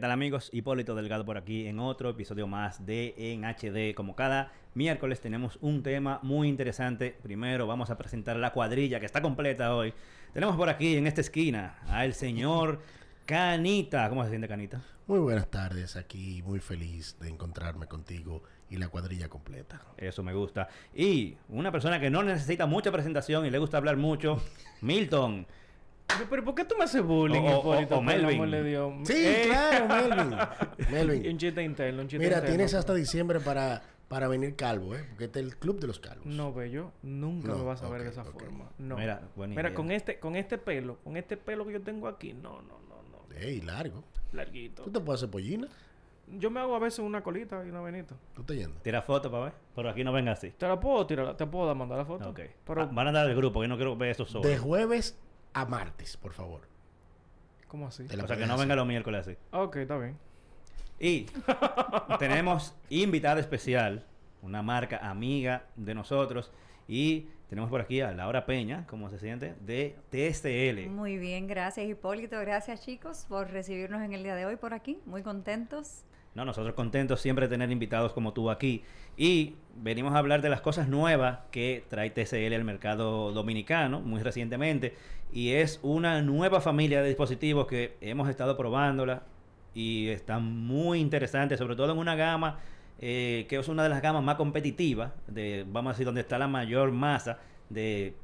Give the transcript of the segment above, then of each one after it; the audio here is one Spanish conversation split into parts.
tal amigos? Hipólito Delgado por aquí en otro episodio más de En HD. Como cada miércoles tenemos un tema muy interesante. Primero vamos a presentar la cuadrilla que está completa hoy. Tenemos por aquí en esta esquina al señor Canita. ¿Cómo se siente Canita? Muy buenas tardes, aquí muy feliz de encontrarme contigo y la cuadrilla completa. Eso me gusta. Y una persona que no necesita mucha presentación y le gusta hablar mucho, Milton. Pero ¿por qué tú me haces bullying, O- o- Hipólito, o por el Melvin. amor de Dios? Sí, Eh, claro, Melvin. y Melvin. un chiste interno, un chiste Mira, interno. tienes hasta diciembre para, para venir calvo, ¿eh? Porque este es el club de los calvos. No, bello, nunca No, me vas a ver de esa forma. No. Mira, buena Mira, idea. con este, con este pelo, con este pelo que yo tengo aquí, no, no, no, no. Ey, largo. Larguito. ¿Tú te puedes hacer pollina? Yo me hago a veces una colita y una venita. ¿Tú te yendo? Tira foto para ver. Pero aquí no venga así. Te la puedo tirar, te puedo mandar la foto. Ok. Pero, Ah, van a dar el grupo, yo no quiero ver eso solo. De jueves a martes, por favor. ¿cómo así? Te la O sea, que no hacer. venga los miércoles así. Ok, está bien. Y tenemos invitada especial, una marca amiga de nosotros. Y tenemos por aquí a Laura Peña, ¿cómo se siente? De TSL. Muy bien, gracias Hipólito, gracias chicos por recibirnos en el día de hoy por aquí, muy contentos. No, nosotros contentos siempre de tener invitados como tú aquí. Y venimos a hablar de las cosas nuevas que trae TCL al mercado dominicano muy recientemente. Y es una nueva familia de dispositivos que hemos estado probándola y están muy interesantes, sobre todo en una gama eh, que es una de las gamas más competitivas, de, vamos a decir, donde está la mayor masa de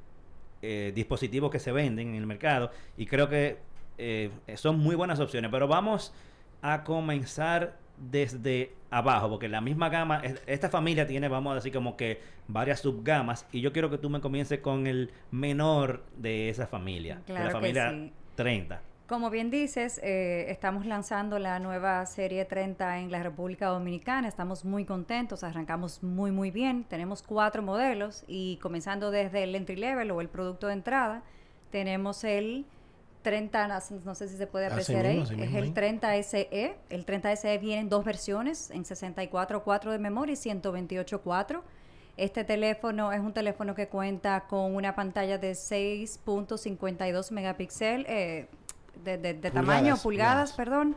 eh, dispositivos que se venden en el mercado. Y creo que eh, son muy buenas opciones. Pero vamos a comenzar desde abajo, porque la misma gama, es- esta familia tiene, vamos a decir, como que varias subgamas, y yo quiero que tú me comiences con el menor de esa familia, de la que familia sí. 30. Como bien dices, eh, estamos lanzando la nueva serie 30 en la República Dominicana, estamos muy contentos, arrancamos muy muy bien, tenemos cuatro modelos y comenzando desde el entry level o el producto de entrada, tenemos el 30, no sé- si se puede apreciar mismo, ahí, así es mismo el ahí. 30 SE, el 30 SE viene en dos versiones, en 64.4 de memoria y 128.4. Este teléfono es un teléfono que cuenta con una pantalla de 6.52 megapíxeles eh, de, de- de tamaño, Pulgadas, pulgadas, pulgadas. perdón.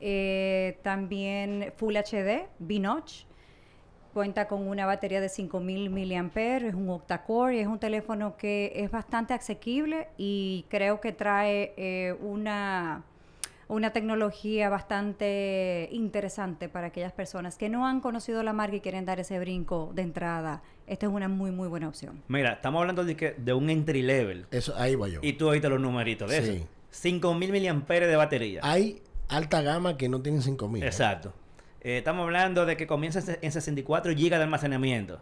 Eh, también Full HD, B-Notch. Cuenta con una batería de 5000 mAh, es un octa-core y es un teléfono que es bastante asequible y creo que trae eh, una, una tecnología bastante interesante para aquellas personas que no han conocido la marca y quieren dar ese brinco de entrada. Esta es una muy, muy buena opción. Mira, estamos hablando de, que, de un entry level, Eso, ahí va yo. y tú oíste los numeritos de Sí. eso. 5000 miliamperes de batería. Hay alta gama que no tienen 5000. ¿eh? Exacto. Eh, estamos hablando de que comienza en 64 GB de almacenamiento.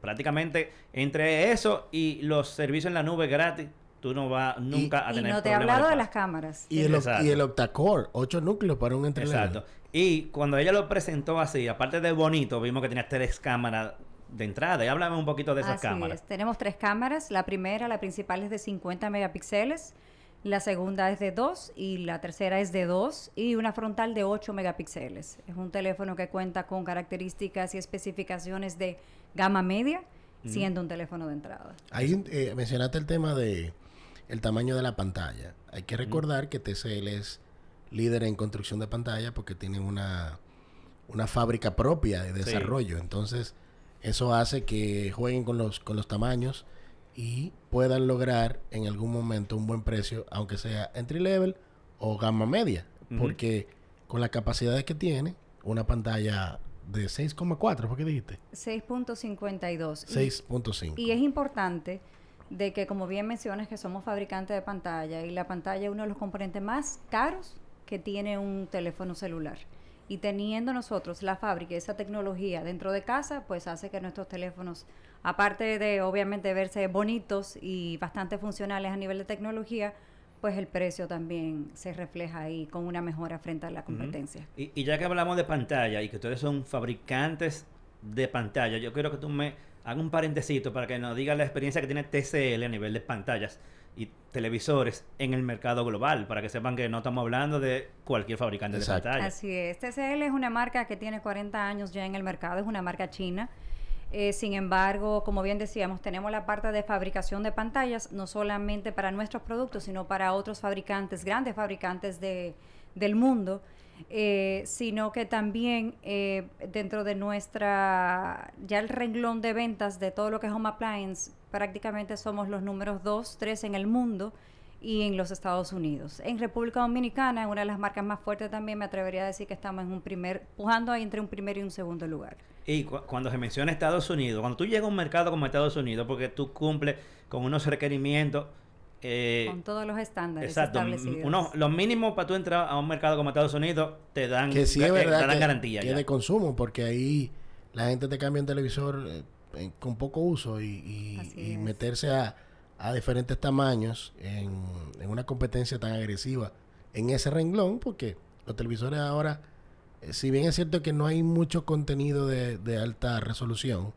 Prácticamente entre eso y los servicios en la nube gratis, tú no vas nunca a y tener no te he hablado de espacio. las cámaras. Y el, y el octa-core, 8 núcleos para un entry level. Exacto. Y cuando ella lo presentó así, aparte de bonito, vimos que tenía tres cámaras de entrada. Y háblame un poquito de esas Así cámaras. es. Tenemos tres cámaras. La primera, la principal es de 50 megapíxeles. La segunda es de 2 y la tercera es de 2 y una frontal de 8 megapíxeles. Es un teléfono que cuenta con características y especificaciones de gama media, siendo un teléfono de entrada. Ahí eh, mencionaste el tema de el tamaño de la pantalla. Hay que recordar que TCL es líder en construcción de pantalla porque tiene una, una fábrica propia de desarrollo. Entonces, eso hace que jueguen con los, con los tamaños y puedan lograr en algún momento un buen precio, aunque sea entry level o gama media. Porque con las capacidades que tiene, una pantalla de 6,4, ¿fue que dijiste? 6.52. Y- 6.5. Y es importante de que, como bien mencionas, que somos fabricantes de pantalla y la pantalla es uno de los componentes más caros que tiene un teléfono celular. Y teniendo nosotros la fábrica y esa tecnología dentro de casa, pues hace que nuestros teléfonos, aparte de obviamente verse bonitos y bastante funcionales a nivel de tecnología, pues el precio también se refleja ahí con una mejora frente a la competencia. Y, y ya que hablamos de pantalla y que ustedes son fabricantes de pantalla, yo quiero que tú me hagas un parentecito para que nos digas la experiencia que tiene TCL a nivel de pantallas y televisores en el mercado global, para que sepan que no estamos hablando de cualquier fabricante Exacto. de pantalla. Así es. TCL es una marca que tiene 40 años ya en el mercado, es una marca china. Eh, sin embargo, como bien decíamos, tenemos la parte de fabricación de pantallas, no solamente para nuestros productos, sino para otros fabricantes, grandes fabricantes de, del mundo. Eh, sino que también eh, dentro de nuestra, ya el renglón de ventas de todo lo que es Home Appliance, prácticamente somos los números 2, 3 en el mundo y en los Estados Unidos. En República Dominicana, una de las marcas más fuertes también, me atrevería a decir que estamos en un primer, pujando ahí entre un primer y un segundo lugar. Y cu- cuando se menciona Estados Unidos, cuando tú llegas a un mercado como Estados Unidos, porque tú cumples con unos requerimientos. Eh, con todos los estándares exacto, establecidos. unos, los mínimos para tú entrar a un mercado como Estados Unidos te dan, Que sí es eh, verdad te dan que, garantía. que ya. de consumo, porque ahí la gente te cambia un televisor eh, con poco uso y, meterse a, a diferentes tamaños en, en una competencia tan agresiva en ese renglón, porque los televisores ahora, eh, si bien es cierto que no hay mucho contenido de, de alta resolución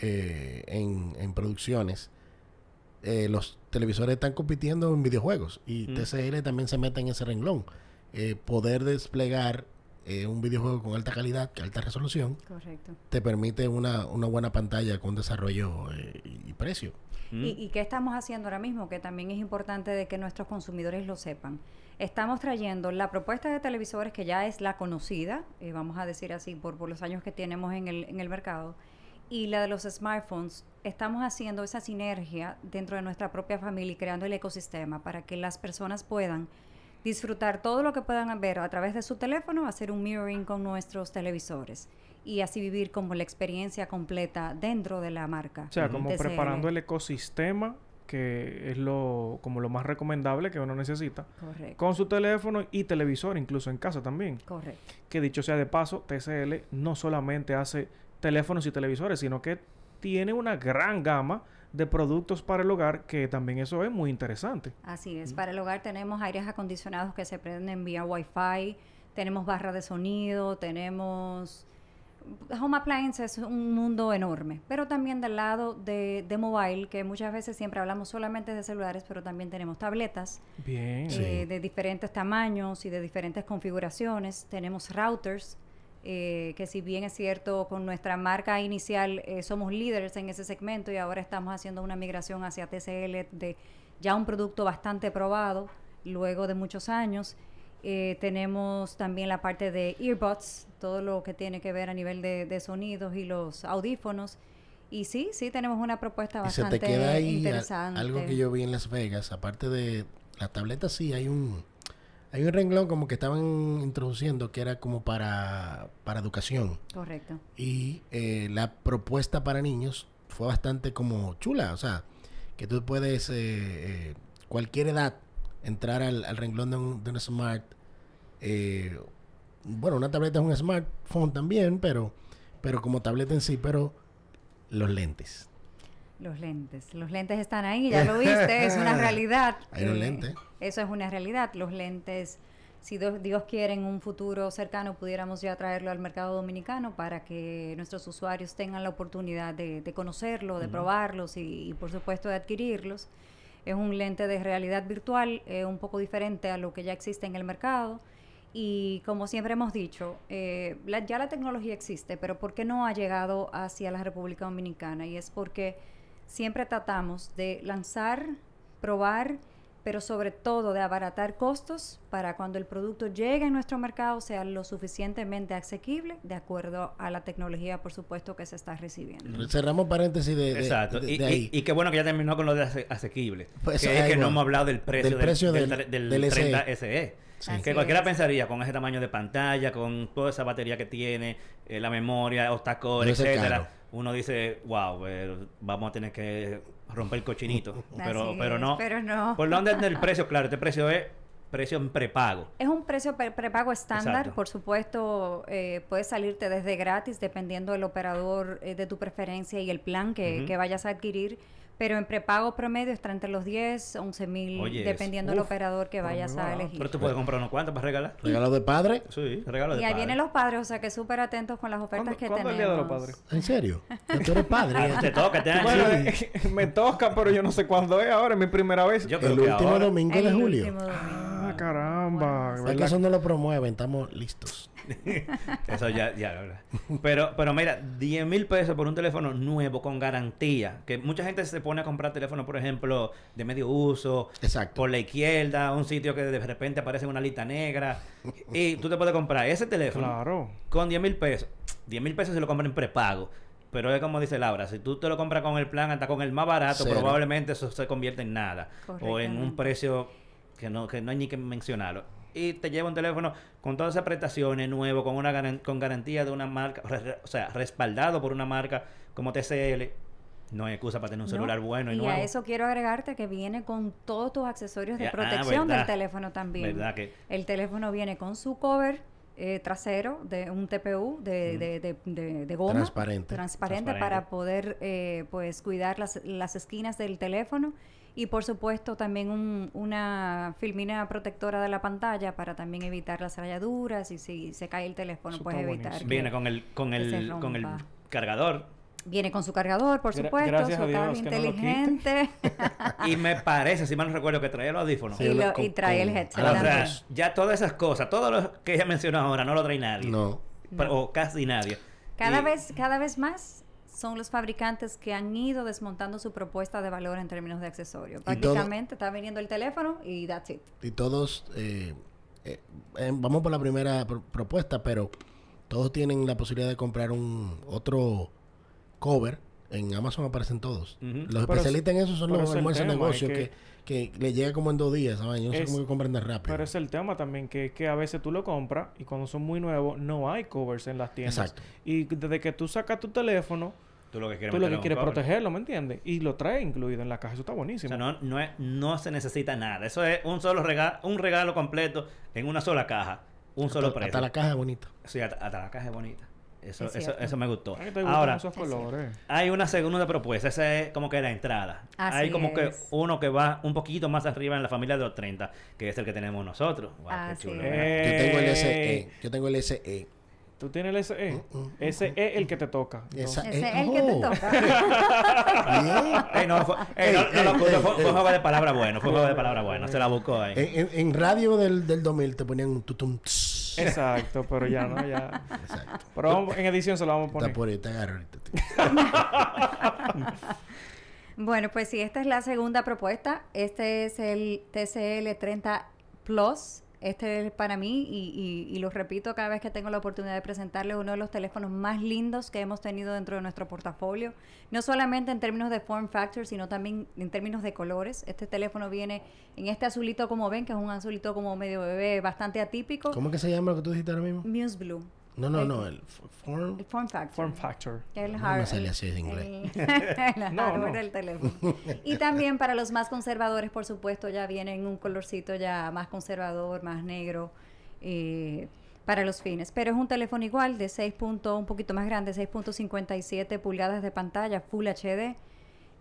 eh, en, en producciones, eh, los televisores están compitiendo en videojuegos y Mm. TCL también se mete en ese renglón. Eh, poder desplegar eh, un videojuego con alta calidad, alta resolución, Correcto. te permite una, una buena pantalla con desarrollo eh, y precio. Mm. ¿Y, ¿Y qué estamos haciendo ahora mismo? Que también es importante de que nuestros consumidores lo sepan. Estamos trayendo la propuesta de televisores que ya es la conocida, eh, vamos a decir así, por, por los años que tenemos en el, en el mercado, y la de los smartphones. Estamos haciendo esa sinergia dentro de nuestra propia familia y creando el ecosistema para que las personas puedan disfrutar todo lo que puedan ver a través de su teléfono, hacer un mirroring con nuestros televisores y así vivir como la experiencia completa dentro de la marca. O sea, como TCL. preparando el ecosistema que es lo como lo más recomendable que uno necesita Correcto. con su teléfono y televisor incluso en casa también. Correcto. Que dicho sea de paso, TCL no solamente hace teléfonos y televisores, sino que tiene una gran gama de productos para el hogar que también eso es muy interesante. Así es. Para el hogar tenemos aires acondicionados que se prenden vía Wi-Fi, tenemos barra de sonido, tenemos... Home Appliance es un mundo enorme, pero también del lado de, de mobile, que muchas veces siempre hablamos solamente de celulares, pero también tenemos tabletas Bien. Sí. eh, de diferentes tamaños y de diferentes configuraciones. Tenemos routers, eh, que si bien es cierto, con nuestra marca inicial eh, somos líderes en ese segmento y ahora estamos haciendo una migración hacia TCL de ya un producto bastante probado luego de muchos años. Eh, tenemos también la parte de earbuds, todo lo que tiene que ver a nivel de, de sonidos y los audífonos. Y sí, sí, tenemos una propuesta Y se te queda ahí a- interesante. algo que yo vi en Las Vegas, aparte de las tabletas, sí, hay un hay un renglón como que estaban introduciendo que era como para, para educación. Correcto. Y eh, la propuesta para niños fue bastante como chula, o sea, que tú puedes, eh, eh, cualquier edad, entrar al, al renglón de un, de un smart. eh, bueno, una tableta es un smartphone también, pero, pero como tableta en sí, pero los lentes. Los lentes. Los lentes están ahí, ya lo viste, es una realidad. Hay los lentes. Eso es una realidad. Los lentes, si Dios quiere, en un futuro cercano pudiéramos ya traerlo al mercado dominicano para que nuestros usuarios tengan la oportunidad de, de conocerlo, de probarlos y, y, por supuesto, de adquirirlos. Es un lente de realidad virtual, eh, un poco diferente a lo que ya existe en el mercado. Y como siempre hemos dicho, eh, la- ya la tecnología existe, pero ¿por qué no ha llegado hacia la República Dominicana? Y es porque siempre tratamos de lanzar, probar, pero sobre todo de abaratar costos para cuando el producto llegue a nuestro mercado sea lo suficientemente asequible de acuerdo a la tecnología, por supuesto, que se está recibiendo. Cerramos paréntesis de, de- Exacto. de- y, de y- ahí. y qué bueno que ya terminó con lo de ase- asequible. Pues, que es que no hemos hablado del precio Del precio del, del- del del SE. 30 SE. Sí. Que cualquiera es. pensaría con ese tamaño de pantalla, con toda esa batería que tiene, eh, la memoria, octacore, ser etcétera. Uno dice, wow, eh, vamos a tener que romper el cochinito. pero, Así pero es, no. pero no. Por dónde anda el precio, claro, este precio es precio en prepago. Es un precio pre- prepago estándar, Exacto. por supuesto, eh, puede salirte desde gratis dependiendo del operador eh, de tu preferencia y el plan que, que vayas a adquirir, pero en prepago promedio está entre los 10, 11 mil, dependiendo del operador que vayas a elegir. Pero tú puedes comprar unos cuantos para regalar. Regalo de padre. Sí, regalo de Y ahí padre. vienen los padres, o sea que súper atentos con las ofertas ¿Cuándo- que tenemos. el Día de los Padres? ¿En serio? Tú eres padre. Ah, te toca, te Bueno, sí. eh, me toca, pero yo no sé cuándo es ahora, es mi primera vez. El último domingo de julio. último domingo. Ah, caramba. Es que eso no lo promueven, estamos listos. Eso ya, ya, ¿verdad? Pero, pero mira, 10 mil pesos por un teléfono nuevo con garantía. Que mucha gente se pone a comprar teléfonos, por ejemplo, de medio uso. Exacto. Por la izquierda, un sitio que de repente aparece en una lista negra. y tú te puedes comprar ese teléfono Claro. con 10 mil pesos. 10 mil pesos se lo compran en prepago. Pero es como dice Laura, si tú te lo compras con el plan, hasta con el más barato, Cero. probablemente eso se convierte en nada. O en un precio que no, que no hay ni que mencionarlo. Y te lleva un teléfono con todas esas prestaciones nuevo, con una garan- con garantía de una marca, o sea, respaldado por una marca como TCL. No hay excusa para tener un ¿no? celular bueno y, y nuevo. a eso quiero agregarte que viene con todos tus accesorios de Ya, ah, protección del teléfono también. ¿Verdad que? El teléfono viene con su cover eh, trasero de un TPU de, de, de, de- de goma. Transparente. Transparente, Transparente. para poder pues pues cuidar las, las esquinas del teléfono. Y por supuesto también un- una filmina protectora de la pantalla para también evitar las rayaduras y si se cae el teléfono Eso pues está evitar. que- Viene con el, con el, con el cargador. Viene con su cargador, por Gra- supuesto, gracias su a Dios cable que no lo quite. inteligente. Y me parece, si mal no recuerdo, que traía los audífonos. Sí, y, lo- y trae el headset O sea, también. ya todas esas cosas, todo lo que ella mencionó ahora, no lo trae nadie. No. Pero- O casi nadie. Cada Y- vez, cada vez más son los fabricantes que han ido desmontando su propuesta de valor en términos de accesorios. todo- Prácticamente está viniendo el teléfono y that's it. Y todos, eh, eh, eh, vamos por la primera pro- propuesta, pero todos tienen la posibilidad de comprar un otro cover. En Amazon aparecen todos. Los Pero especialistas en eso son los almuerzos de tema, negocio es que, que le llega como en dos días, ¿saben? Yo no sé cómo que compran rápido. Pero es el tema también que, que a veces tú lo compras y cuando son muy nuevos no hay covers en las tiendas. Exacto. Y desde que tú sacas tu teléfono, Tú lo que quieres, tú lo que quieres protegerlo, ¿me entiendes? Y lo trae incluido en la caja. Eso está O buenísimo. sea, no, no, es- no se necesita nada. Eso es un solo regalo, un regalo completo en una sola caja. Un solo hasta, precio. hasta la caja es bonita. Sí, hasta, hasta la caja es bonita. Eso, Es eso, eso me gustó. ¿A qué te gustan Ahora, esos colores? hay una segunda propuesta. Esa es como que la entrada. Así hay como que uno que va un poquito más arriba en la familia de los 30, que es el que tenemos nosotros. Wow, qué Así chulo, es. ¿verdad? Yo tengo el Eh, SE. Yo tengo el SE. Tú tienes el SE. Ese es el que te toca. Esa- Ese Eh, es el que te oh. toca. Ey, no, fue, ey, no fue, fue un juego de palabra bueno, fue un juego de palabra bueno, se la buscó ahí. En, en- en radio del, del 2000 te ponían un tutum. tss. Exacto, pero ya no, ya. Exacto. Pero vamos- en edición se lo vamos a Está poner. por ahí, te agarro ahorita. tío. Bueno, pues sí, esta es la segunda propuesta. Este es el TCL 30 Plus. Este es para mí, y, y- y lo repito cada vez que tengo la oportunidad de presentarle uno de los teléfonos más lindos que hemos tenido dentro de nuestro portafolio. No solamente en términos de form factor, sino también en términos de colores. Este teléfono viene en este azulito, como ven, que es un azulito como medio bebé, bastante atípico. ¿Cómo que se llama lo que tú dijiste ahora mismo? Muse Blue. No, no, El- no. El form. El form factor. Form factor. El No hard- sale así de inglés. el- el No, hardware no. del teléfono. Y también para los más conservadores, por supuesto, ya viene en un colorcito ya más conservador, más negro, eh, para los fines. Pero es un teléfono igual, de 6 punto, un poquito más grande, 6.57 pulgadas de pantalla, Full HD.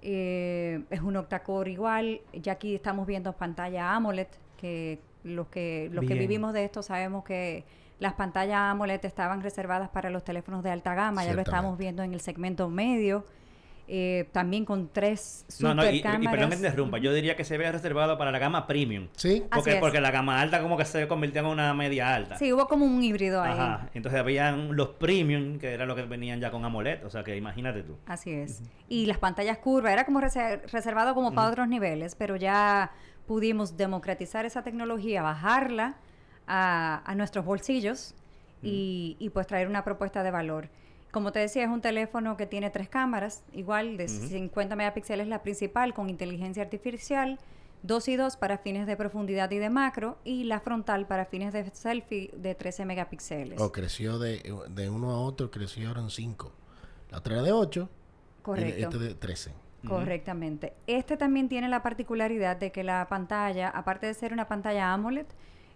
Eh, es un octacore igual. Ya aquí estamos viendo pantalla AMOLED, que los que, los que vivimos de esto sabemos que las pantallas AMOLED estaban reservadas para los teléfonos de alta gama, ya lo estamos viendo en el segmento medio. eh, también con tres No, super no, y, y- y perdón que te interrumpa, yo diría que se ve reservado para la gama premium. Sí. Así Porque, es. porque la gama alta como que se convirtió en una media alta. Sí, hubo como un híbrido ahí. Ajá. Entonces habían los premium, que eran los que venían ya con AMOLED. O sea que imagínate tú. Así es. Y las pantallas curvas, era como reser- reservado como para otros niveles, pero ya pudimos democratizar esa tecnología, bajarla a, a nuestros bolsillos y, y, pues traer una propuesta de valor. Como te decía, es un teléfono que tiene tres cámaras, igual de 50 megapíxeles la principal con inteligencia artificial, 2 y 2 para fines de profundidad y de macro y la frontal para fines de selfie de 13 megapíxeles. O creció de, de uno a otro, creció ahora en 5. La otra era de 8. Correcto. Este de 13. Correctamente. Este también tiene la particularidad de que la pantalla, aparte de ser una pantalla AMOLED,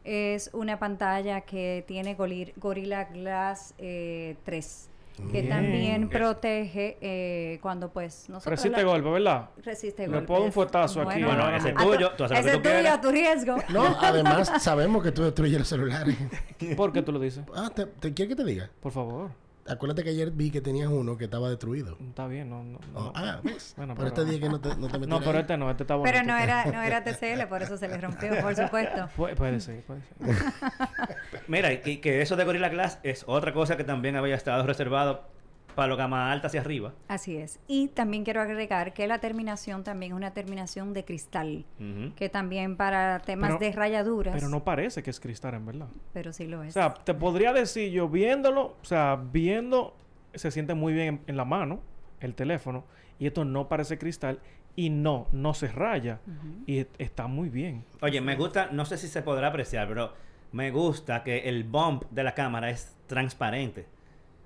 es una pantalla que tiene Gorilla Glass eh, 3, que Bien. también protege eh, no pues nosotros Resiste la- golpe, ¿verdad? resiste Le golpes. puedo un fuetazo aquí, Bueno, no, ese no. es tuyo, tú haces ese tú es tuyo a tu riesgo. No, además sabemos que tú destruyes los celulares. ¿Por qué tú lo dices? Ah, ¿te, te quieres que te diga? Por favor. Acuérdate que ayer vi que tenías uno que estaba destruido. Está bien, no, no. Oh, no. ah, ¿ves? Bueno, Por pero- este día que no te, no te No, pero ahí. este no, este está bonito. Pero no era, no era TCL, por eso se le rompió, por supuesto. Pu- puede ser, puede ser. mira, y que eso de Gorilla Glass es otra cosa que también había estado reservado para lo gama alta hacia arriba. Así es. Y también quiero agregar que la terminación también es una terminación de cristal, que también para temas Pero- de rayaduras, Pero no parece que es cristal, en verdad. pero sí lo O es. sea, te podría decir yo viéndolo, o sea, viendo, se siente muy bien en, en la mano el teléfono y esto no parece cristal y no, no se raya y e- está muy bien. Oye, me gusta, no sé si se podrá apreciar, pero me gusta que el bump de la cámara es transparente.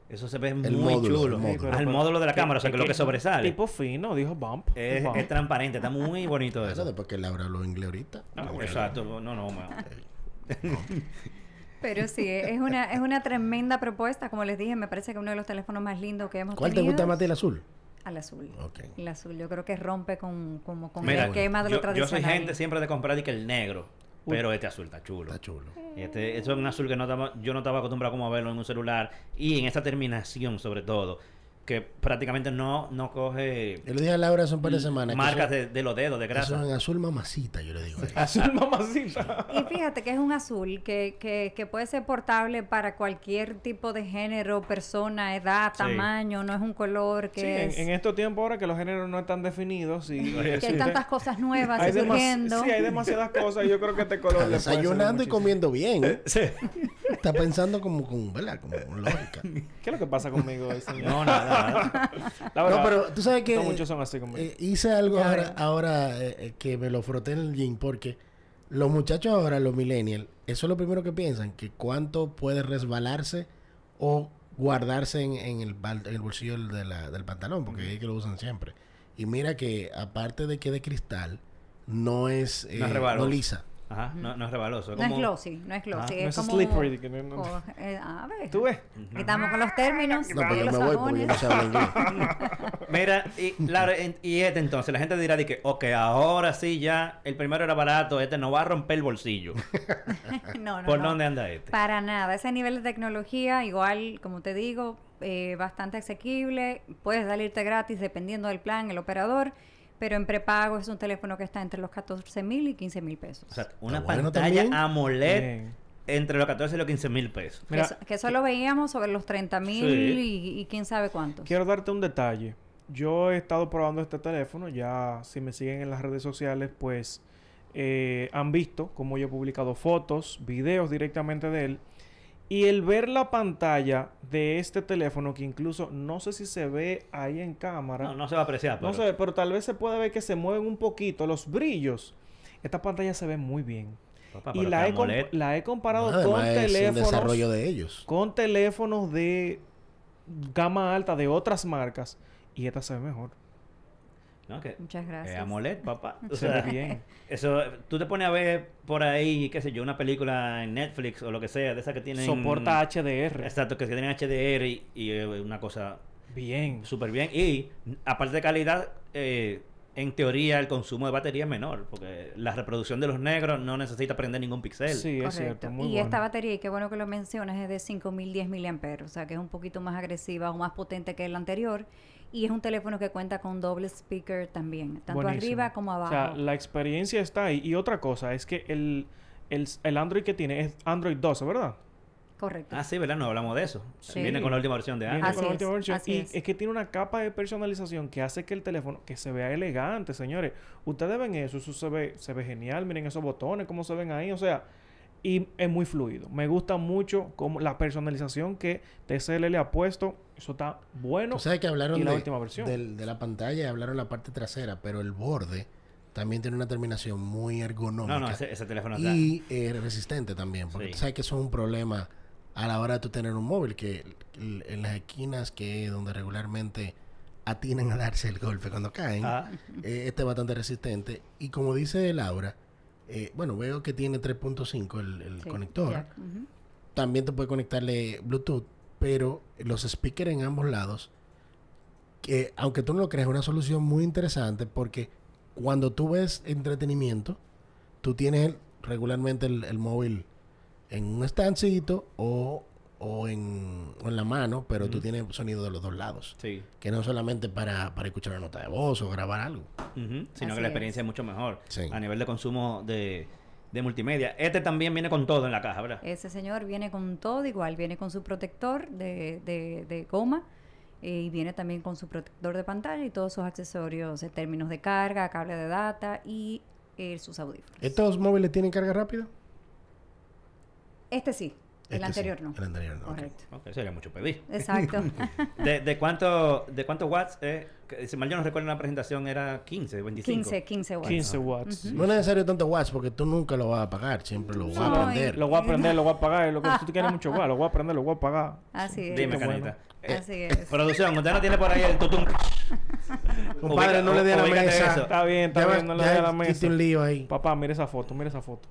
Eso se ve El muy módulo, chulo. el módulo. Al módulo de la cámara, o sea, que lo que sobresale. Tipo fino, dijo bump. Es, bump. es transparente, está muy bonito Eso eso. después que Laura lo inglés ahorita. Ah, exacto, no, no, ma- Pero sí, es una, es una tremenda propuesta. Como les dije, me parece que uno de los teléfonos más lindos que hemos ¿Cuál te tenido. gusta más a ti, el azul? Al azul. Ok. El azul, yo creo que rompe con, como con Mira, el esquema de lo yo, yo soy tradicional. gente siempre de comprar y que el negro. Pero este azul está chulo. Está chulo. Este, eso es un azul que no estaba, yo no estaba acostumbrado como a verlo en un celular y en esta terminación sobre todo, que prácticamente no, no coge Yo le dije a Laura hace un par de semanas. que marcas eso- de, de los dedos, de Eso grasa. en azul mamacita, yo le digo. Azul mamacita. Y fíjate que es un azul que, que, que puede ser portable para cualquier tipo de género, persona, edad, Sí. tamaño, no es un color que Sí, es... en estos tiempos ahora que los géneros no están definidos y que hay tantas cosas nuevas hay surgiendo. Sí, hay demasiadas cosas y yo creo que este color desayunando y muchísimo. comiendo bien. ¿eh? Sí. Está pensando como con, ¿verdad? Como con lógica. ¿Qué es lo que pasa conmigo hoy, señor? No, nada, nada. La verdad, No, pero tú sabes que no muchos son así conmigo. eh, hice algo Ya ahora, ahora eh, eh, que me lo froté en el gym porque los muchachos ahora, los millennials, eso es lo primero que piensan, que cuánto puede resbalarse o guardarse en, en el, bal- en el bolsillo del, de la- del pantalón, porque es que lo usan siempre. Y mira que aparte de que de cristal, no es, eh, no lisa. Ajá, no, no es rebaloso. No es como- glossy, no es glossy. Ah, es no es como... slippery, que no- no- eh, a ver. ¿Tú ves? Estamos con los términos. No, yo los me voy porque yo no sajones. sé hablar inglés. Mira, y, este entonces, la gente dirá de que, ok, ahora sí ya, el primero era barato, este no va a romper el bolsillo. no, no, ¿Por no. dónde anda este? Para nada. Ese nivel de tecnología, igual, como te digo, eh, bastante asequible. Puedes salirte gratis dependiendo del plan, el operador. Pero en prepago es un teléfono que está entre los 14 mil y 15 mil pesos. O sea, una bueno pantalla también. AMOLED Bien. entre los 14 y los 15 mil pesos. Mira, que, eso, que eso lo veíamos sobre los 30 mil Sí. y, y quién sabe cuántos. Quiero darte un detalle. Yo he estado probando este teléfono. Ya, si me siguen en las redes sociales, pues eh, han visto cómo yo he publicado fotos, videos directamente de él. Y el ver la pantalla de este teléfono, que incluso no sé si se ve ahí en cámara. No, no se va a apreciar, No pero... sé, pero tal vez se puede ver que se mueven un poquito los brillos. Esta pantalla se ve muy bien. Papá, y pero la he, la he comparado con Además, es un teléfonos desarrollo de ellos. con teléfonos de gama alta de otras marcas y esta se ve mejor. ¿No? Que, Muchas gracias. eh, AMOLED, papá. O Se sea, bien. Eso, tú te pones a ver por ahí, qué sé yo, una película en Netflix o lo que sea, de esas que tienen... Soporta HDR. Exacto, que tienen HDR y, y, una cosa Bien. súper bien. Y aparte de calidad, eh, en teoría el consumo de batería es menor, porque la reproducción de los negros no necesita prender ningún pixel. Sí, es Correcto. cierto. Muy y bueno. esta batería, y qué bueno que lo mencionas, es de 5000, 10 miliamperes, o sea que es un poquito más agresiva o más potente que el anterior. Y es un teléfono que cuenta con doble speaker también, tanto Buenísimo. arriba como abajo. O sea, la experiencia está ahí. Y otra cosa es que el, el, el Android que tiene es Android 12, ¿verdad? Correcto. Ah, sí, ¿verdad? No hablamos de eso. Sí. Viene con la última versión de Viene Android. Así con la es, última versión. así y es. es. que tiene una capa de personalización que hace que el teléfono que se vea elegante, señores. Ustedes ven eso, eso se ve, se ve genial. Miren esos botones, cómo se ven ahí. O sea, y es muy fluido. Me gusta mucho como la personalización que TCL le ha puesto. Eso está bueno. Tú sabes que hablaron y la de, última versión. del- de la pantalla y hablaron la parte trasera, pero el borde también tiene una terminación muy ergonómica. No, no, ese, ese teléfono está... y eh, resistente también, porque Sí. tú sabes que eso es un problema a la hora de tú tener un móvil, que en las esquinas que es donde regularmente atinan a darse el golpe cuando caen, Ah, eh, este es bastante resistente. Y como dice Laura, eh, bueno, veo que tiene 3.5 el, el Sí, conector. También te puede conectarle Bluetooth, pero los speakers en ambos lados, que aunque tú no lo creas, es una solución muy interesante porque cuando tú ves entretenimiento, tú tienes regularmente el, el móvil en un standcito o, o, en, o en la mano, pero tú tienes sonido de los dos lados. sí. Que no solamente para, para escuchar una nota de voz o grabar algo. Sino Así que la experiencia es mucho mejor. Sí. A nivel de consumo de, de multimedia. Este también viene con todo en la caja, ¿verdad? Ese señor viene con todo igual, viene con su protector de, de, de goma eh, y viene también con su protector de pantalla y todos sus accesorios en términos de carga, cable de data y eh, sus audífonos. ¿Estos móviles tienen carga rápida? Este sí, el Este sí, anterior no. El anterior no. Correcto. Ok, sería mucho pedir. Exacto. ¿De, de cuánto, de cuántos watts? Eh? Que, si mal yo no recuerdo en la presentación, era 15, 25. 15, 15 watts. 15 watts. No es necesario tanto watts porque tú nunca lo vas a apagar, siempre lo vas No, a prender. Lo voy a prender, lo voy a apagar. Lo que tú quieres mucho watts, lo voy a prender, lo voy a apagar. Así es. Dime. Canita. Eh, Así es. Producción, usted no tiene por ahí el tutum. Compadre, no le dé a la mesa. eso. Está bien, está Ya bien, no le dé a la mesa. un lío ahí. Papá, mira esa foto, mira esa foto.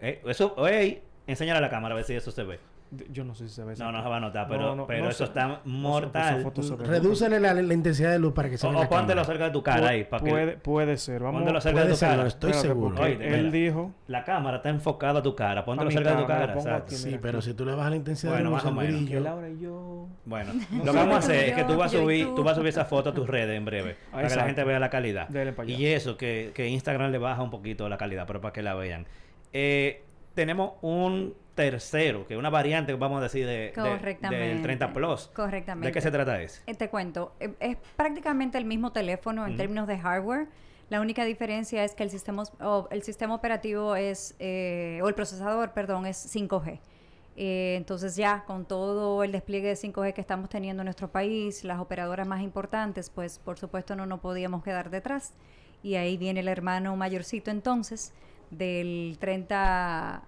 Eh, eso, ey, enséñale a la cámara a ver si eso se ve. De- Yo no sé si se ve No, no se va a notar, No, pero, no, pero no eso sé. está No sé, pues mortal. Redúcele la, la intensidad de luz para que se O, vea o la póntelo cerca de tu cara ahí. Para que, Puede, puede ser. Vamos póntelo cerca de Puede tu ser, cara. no estoy Espérate, seguro. Oye, él mira. dijo... La cámara está enfocada a tu cara. Póntelo cerca de tu cara, pongo aquí, Sí, pero si tú le bajas la intensidad Bueno, de luz más o menos. brillo, Laura y yo... Bueno, No lo que vamos a hacer es que tú vas a subir, tú. vas a subir esa foto a tus redes en breve, para que la gente vea la calidad. Dele pa' allá. Y eso, que, que Instagram le baja un poquito la calidad, pero para que la vean. Eh, tenemos un tercero, que es una variante, vamos a decir, de, del 30 Plus. Correctamente. ¿De qué se trata ese? Eh, Te cuento, eh, es prácticamente el mismo teléfono en términos de hardware. La única diferencia es que el sistema, el sistema operativo es, eh, o el procesador, perdón, es 5G. Eh, entonces ya con todo el despliegue de 5G que estamos teniendo en nuestro país, las operadoras más importantes, pues por supuesto no nos podíamos quedar detrás. Y ahí viene el hermano mayorcito entonces del 30,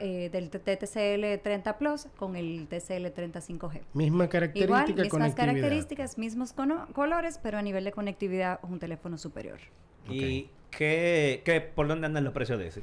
eh, del TTCL 30 Plus con el TCL 35G. misma Igual, característica, mismas conectividad. características, mismos colores, pero a nivel de conectividad es un teléfono superior. ¿Y qué, qué, por dónde andan los precios de ese?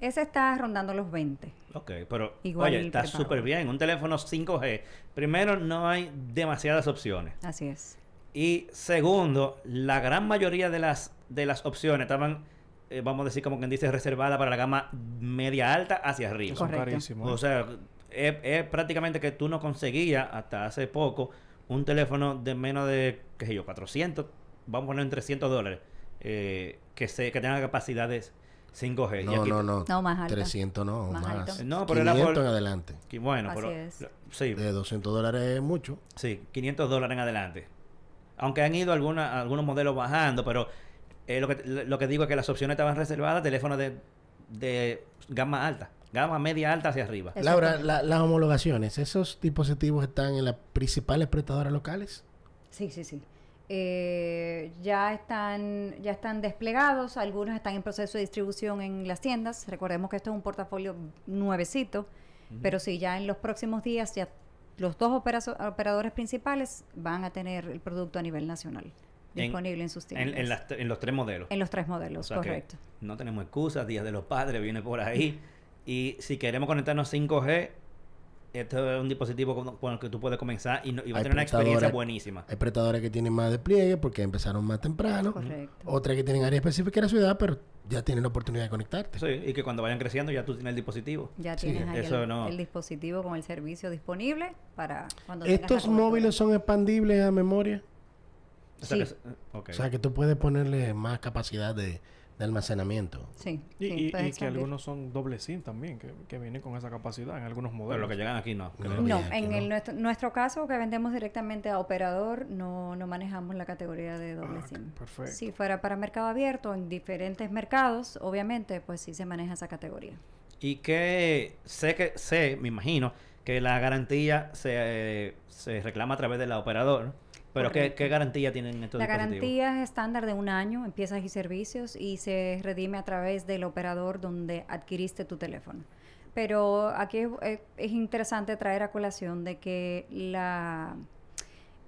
Ese está rondando los 20. Ok, pero Igual oye, está súper bien. Un teléfono 5G. Primero, no hay demasiadas opciones. Así es. Y segundo, la gran mayoría de las, de las opciones estaban, eh, vamos a decir, como quien dice, reservadas para la gama media alta hacia arriba. Son Correcto. carísimos. O sea, es, es prácticamente que tú no conseguías hasta hace poco un teléfono de menos de, qué sé yo, 400, vamos a poner en 300 dólares, eh, que, se, que tenga capacidades 5G. Y No, aquí- no, no. No, más alta. 300 no, Más más. alto. No, pero era 500 por- en adelante. que bueno, Así pero, es. sí, De 200 dólares es mucho. sí, 500 dólares en adelante. Aunque han ido alguna, algunos modelos bajando, pero eh, lo, que, lo que digo es que las opciones estaban reservadas teléfonos de, de gama alta, gama media alta hacia arriba. Laura, la- las homologaciones, ¿esos dispositivos están en las principales prestadoras locales? Sí, sí, sí. Eh, ya están ya están desplegados, algunos están en proceso de distribución en las tiendas. Recordemos que esto es un portafolio nuevecito, pero sí, ya en los próximos días ya los dos operadores principales van a tener el producto a nivel nacional disponible en, sus tiendas. En, en las- en los tres modelos. En los tres O modelos, sea correcto. no tenemos excusas, Días de los Padres viene por ahí. Y si queremos conectarnos 5G, esto es un dispositivo con, con el que tú puedes comenzar y, no- y va a tener una experiencia buenísima. Hay prestadores que tienen más despliegue porque empezaron más temprano. Correcto. Otras que tienen área específica en la ciudad, pero ya tienen la oportunidad de conectarte. Sí, y que cuando vayan creciendo ya tú tienes el dispositivo. Ya Sí, tienes ahí eso el, no. el dispositivo con el servicio disponible para cuando ¿Estos móviles son expandibles a memoria? O sea Sí. que es- ok. O sea, que tú puedes ponerle más capacidad de, de almacenamiento. Sí, Y, sí, y- y puedes que expandir. algunos son doble SIM también, que, que vienen con esa capacidad en algunos pero modelos. los que llegan aquí no. No. creo. No, Bien, en el nuestro, nuestro caso que vendemos directamente a operador, no, no manejamos la categoría de doble Ah, SIM. perfecto. Si fuera para mercado abierto, en diferentes mercados, obviamente, pues sí se maneja esa categoría. Y que sé que, sé, me imagino, que la garantía se, eh, se reclama a través del operador. Pero ¿qué, qué garantía tienen estos La dispositivos? garantía es estándar de un año en piezas y servicios y se redime a través del operador donde adquiriste tu teléfono. Pero aquí es, es- es interesante traer a colación de que la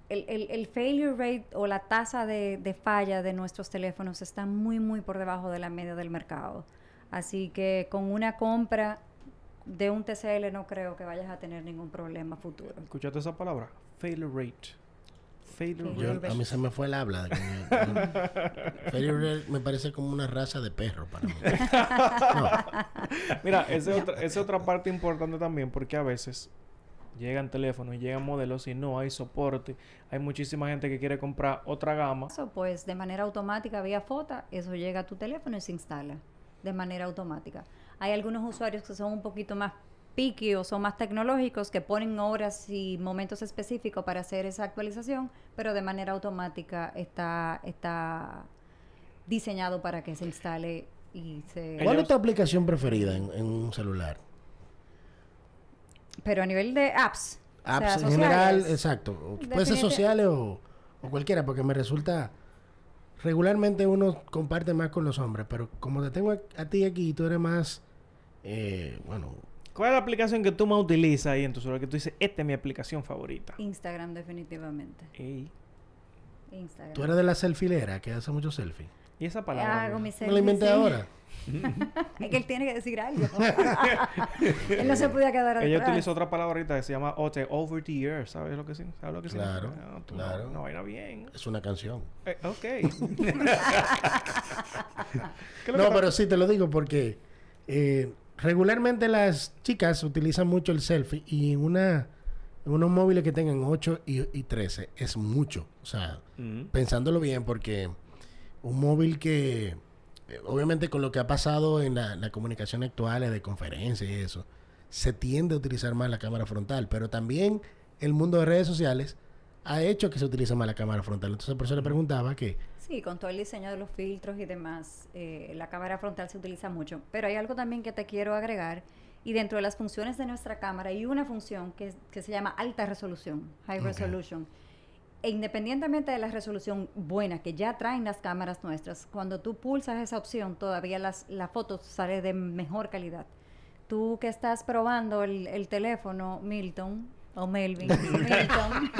el, el- el failure rate o la tasa de, de falla de nuestros teléfonos está muy, muy por debajo de la media del mercado. Así que con una compra de un TCL no creo que vayas a tener ningún problema futuro. ¿Escuchaste esa palabra? Failure rate. Yo, a mí se me fue el habla. Failure me parece como una raza de perro para mí. No, Mira, esa es otra, esa es otra parte importante también, porque a veces llegan teléfonos, llegan modelos y no hay soporte. Hay muchísima gente que quiere comprar otra gama. Eso, pues de manera automática vía FOTA, eso llega a tu teléfono y se instala de manera automática. Hay algunos usuarios que son un poquito más picky o son más tecnológicos que ponen horas y momentos específicos para hacer esa actualización, pero de manera automática está, está diseñado para que se instale y se... ¿Cuál es tu aplicación preferida en, en un celular? Pero a nivel de apps. o sea, Apps en sociales. general, exacto. Puede ser sociales o, o cualquiera, porque me resulta... Regularmente uno comparte más con los hombres, pero como te tengo a, a ti aquí, tú eres más... eh, bueno, ¿Cuál es la aplicación que tú más utilizas ahí en tu celular? Que tú dices, esta es mi aplicación favorita. Instagram definitivamente. Ey. Instagram. tú eres de la selfilera que hace muchos selfies. Y esa palabra. Hago ¿no? mis Me la inventé ahora. Es que él tiene que decir algo. él no se podía quedar Ella atrás. utiliza otra palabra ahorita que se llama OT, over the year. ¿Sabes lo que sí? ¿Sabes lo que Claro, significa? Ah, tú, claro. No, vaina bien. Es una canción. Eh, ok. ¿Qué es lo No, pero sí te lo digo porque eh, regularmente las chicas utilizan mucho el selfie y en una en unos móviles que tengan 8 y, y 13 es mucho. O sea, pensándolo bien porque un móvil que eh, obviamente con lo que ha pasado en la, la comunicación actual de conferencias y eso, se tiende a utilizar más la cámara frontal, pero también el mundo de redes sociales ha hecho que se utilice más la cámara frontal. Entonces por eso le preguntaba que Sí, con todo el diseño de los filtros y demás, eh, la cámara frontal se utiliza mucho. Pero hay algo también que te quiero agregar. Y dentro de las funciones de nuestra cámara hay una función que, que se llama alta resolución, high resolution. E independientemente de la resolución buena que ya traen las cámaras nuestras, cuando tú pulsas esa opción, todavía las, la foto sale de mejor calidad. Tú que estás probando el, el teléfono, Milton, o Melvin, Milton,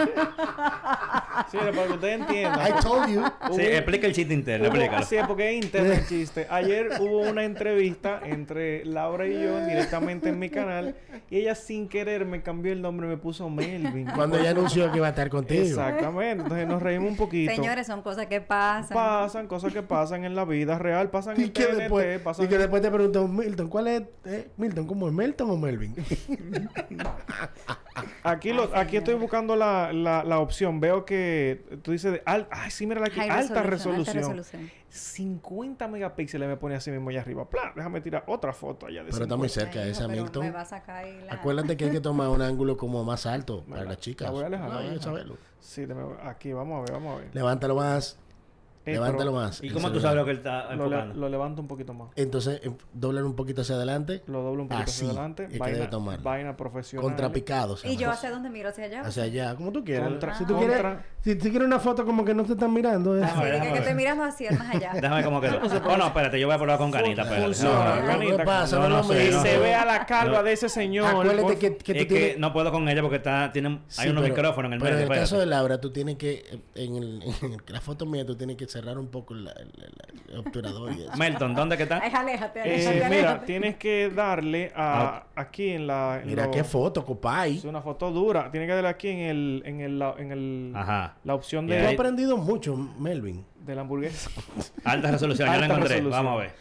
Sí, para que ustedes entiendan. I told you. Sí, explica el chiste interno, Hubo- explícalo. sí, porque es interno el chiste. Ayer hubo una entrevista entre Laura y yo directamente en mi canal y ella sin querer me cambió el nombre, me puso Melvin. Cuando ella anunció que iba a estar contigo. Exactamente. Entonces nos reímos un poquito. señores, son cosas que pasan. Pasan cosas que pasan en la vida real, pasan Y en que, TNT, después, pasan y que en- después te preguntó Milton, ¿cuál es? eh, Milton, ¿cómo es? ¿Melton o Melvin? Aquí, lo, aquí estoy buscando la, la, la opción. Veo que tú dices, de al- ay, sí, mira aquí, alta resolución. alta resolución. 50 megapíxeles me pone así mismo allá arriba. Plan, déjame tirar otra foto allá de Pero está muy 50. cerca Ay, esa, Milton. me a la- Acuérdate que hay que tomar un ángulo como más alto para la- las chicas. la voy a alejar, No, a saberlo. Sí, aquí, vamos a ver, vamos a ver. Levántalo más. Eh, levántalo pero más. ¿Y cómo tú sabes lo que él está Lo, le- lo levanto un poquito más. Entonces, eh, doblar un poquito hacia adelante. Lo doblo un poquito Así hacia adelante. es que Vaina, debe tomarlo. vaina profesional. Contrapicado. Y yo hacia dónde miro, hacia allá. Hacia allá, como tú quieras. Contra- si tú contra- quieres, si tú quieres una foto como que no te están mirando, es- Déjame que, que ver. mirando hacia más allá. Déjame como que... Oh, no, espérate, yo voy a probar con canita. Funciona, No, no, no. canita. ¿qué pasa? No, No, se sé. ve a la calva de ese señor. Acuérdate que, que tú es tienes... que no puedo con ella porque está, hay unos pero- micrófonos en el Pero medio. en el caso de Laura, tú tienes que, eh, en, el, en la foto mía, tú tienes que cerrar un poco la- la- la- el obturador y eso. Melton, ¿dónde que está? Ay, aléjate, Eh, aléjate, mira, aléjate. tienes que darle a aquí en la. en Mira lo- qué foto, copay. Es una foto dura. Tienes que darle aquí en el, en el, la- en el Ajá. la opción de, ahí- aprendido mucho, Melvin. de la hamburguesa. Alta resolución, ya la Alta encontré. resolución. Vamos a ver.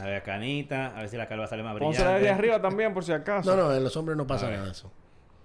A ver, canita, a ver si la calva sale más Pónsela de brillante. arriba también, por si acaso. No, no, en los hombres no pasa A nada de eso.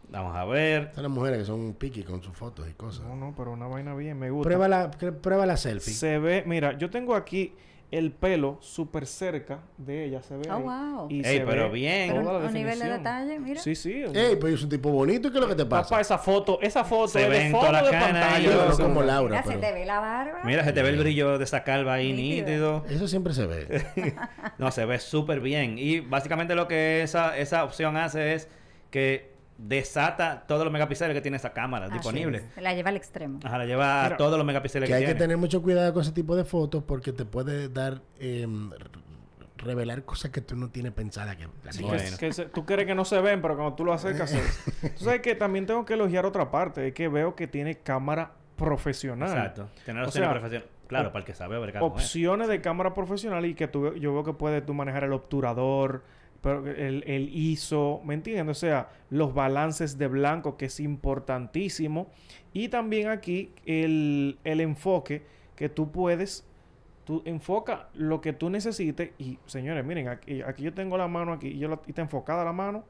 Vamos a ver. Son las mujeres que son piqui con sus fotos y cosas. No, no, pero una vaina bien, me gusta. Prueba la, prueba la selfie. Se ve, mira, yo tengo aquí el pelo súper cerca de ella, se ve. Oh, ahí. wow. Y Ey, se pero ve bien. Pero toda la un nivel de detalle, mira. Sí, sí. Ey, pues es un tipo bonito. ¿Qué es lo que te pasa? Papá, esa foto, esa foto Se ve en toda la y Yo no como. Laura, Mira, se pero te ve la barba. Mira, se te ve el brillo de esa calva ahí Nítido. nítido. eso siempre se ve. No, se ve súper bien. Y básicamente lo que esa, esa opción hace es que desata todos los megapíxeles que tiene esa cámara Así disponible. es. La lleva al extremo. Ajá, la lleva a todos los megapíxeles que que, hay que tiene. tener mucho cuidado con ese tipo de fotos porque te puede dar... em, revelar cosas que tú no tienes pensada que Sí, Bueno. que- que se- tú crees que no se ven, pero cuando tú lo acercas, se ven. Tú sabes que también tengo que elogiar otra parte, es que veo que tiene cámara profesional. Exacto. Tener O opciones sea, profesionales. Claro, para el que sabe con eso. Opciones de cámara profesional y que tú, yo veo que puedes tú manejar el obturador, pero el, el ISO, ¿me entiendes? O sea, los balances de blanco, que es importantísimo. Y también aquí el, el enfoque que tú puedes, tú enfoca lo que tú necesites. Y señores, miren, aquí, aquí yo tengo la mano aquí y, yo la- y está enfocada la mano.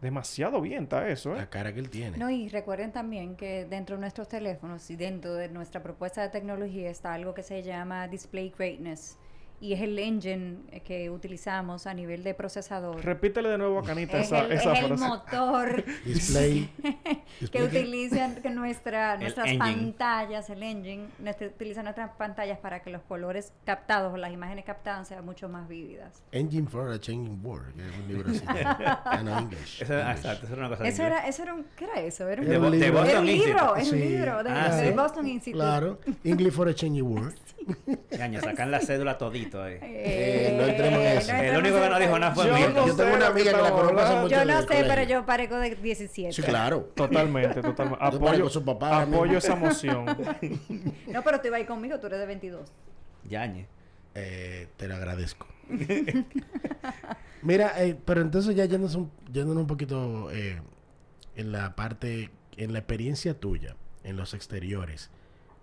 Demasiado bien está eso, ¿eh? la cara que él tiene. No, y recuerden también que dentro de nuestros teléfonos y dentro de nuestra propuesta de tecnología está algo que se llama Display Greatness. Y es el engine eh, que utilizamos a nivel de procesador. Repítele de nuevo a Canita es esa, el, esa es el frase. motor Display. que display utilizan que nuestra, El nuestras engine. pantallas, el engine, nuestra- utilizan nuestras pantallas para que los colores captados o las imágenes captadas sean mucho más vívidas. Engine for a Changing World, que es un libro así. Ah, no, English. Eso, ah, English. exacto, eso era una cosa de Eso era, eso era un, ¿qué era eso? Era un, De, un de libro. Boston libro, es un Sí. libro de, Ah, del sí. Boston Institute. Claro. English for a Changing World. Caño, sacan la cédula ahí. Eh, no entremos en eso. El único que no dijo nada fue Yo Milton. no Yo tengo sé una amiga que la conozco hace mucho Yo no sé, pero yo parezco de 17. Sí, claro. Totalmente, totalmente. Apoyo, su papá apoyo esa moción. No, pero tú ibas ahí conmigo, tú eres de 22. Yañe. Eh, te lo agradezco. Mira, eh, pero entonces ya yéndonos un, yéndonos un poquito eh, en la parte, en la experiencia tuya, en los exteriores,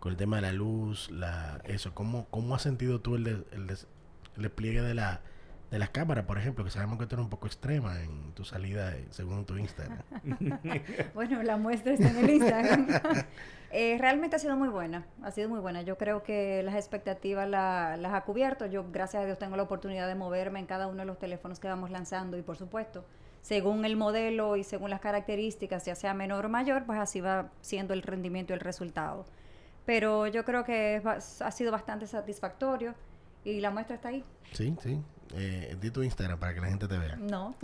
con el tema de la luz, la eso, ¿cómo, cómo has sentido tú el, el, des- el despliegue de la de las cámaras, por ejemplo, que sabemos que tú eres un poco extrema en tu salida, eh, según tu Instagram. Bueno, la muestra está en el Instagram. Eh, realmente ha sido muy buena, ha sido muy buena. Yo creo que las expectativas la- las ha cubierto. Yo, gracias a Dios, tengo la oportunidad de moverme en cada uno de los teléfonos que vamos lanzando y, por supuesto, según el modelo y según las características, ya sea menor o mayor, pues así va siendo el rendimiento y el resultado. Pero yo creo que es ha sido bastante satisfactorio y la muestra está ahí. Sí, sí. Eh, di tu Instagram para que la gente te vea. No.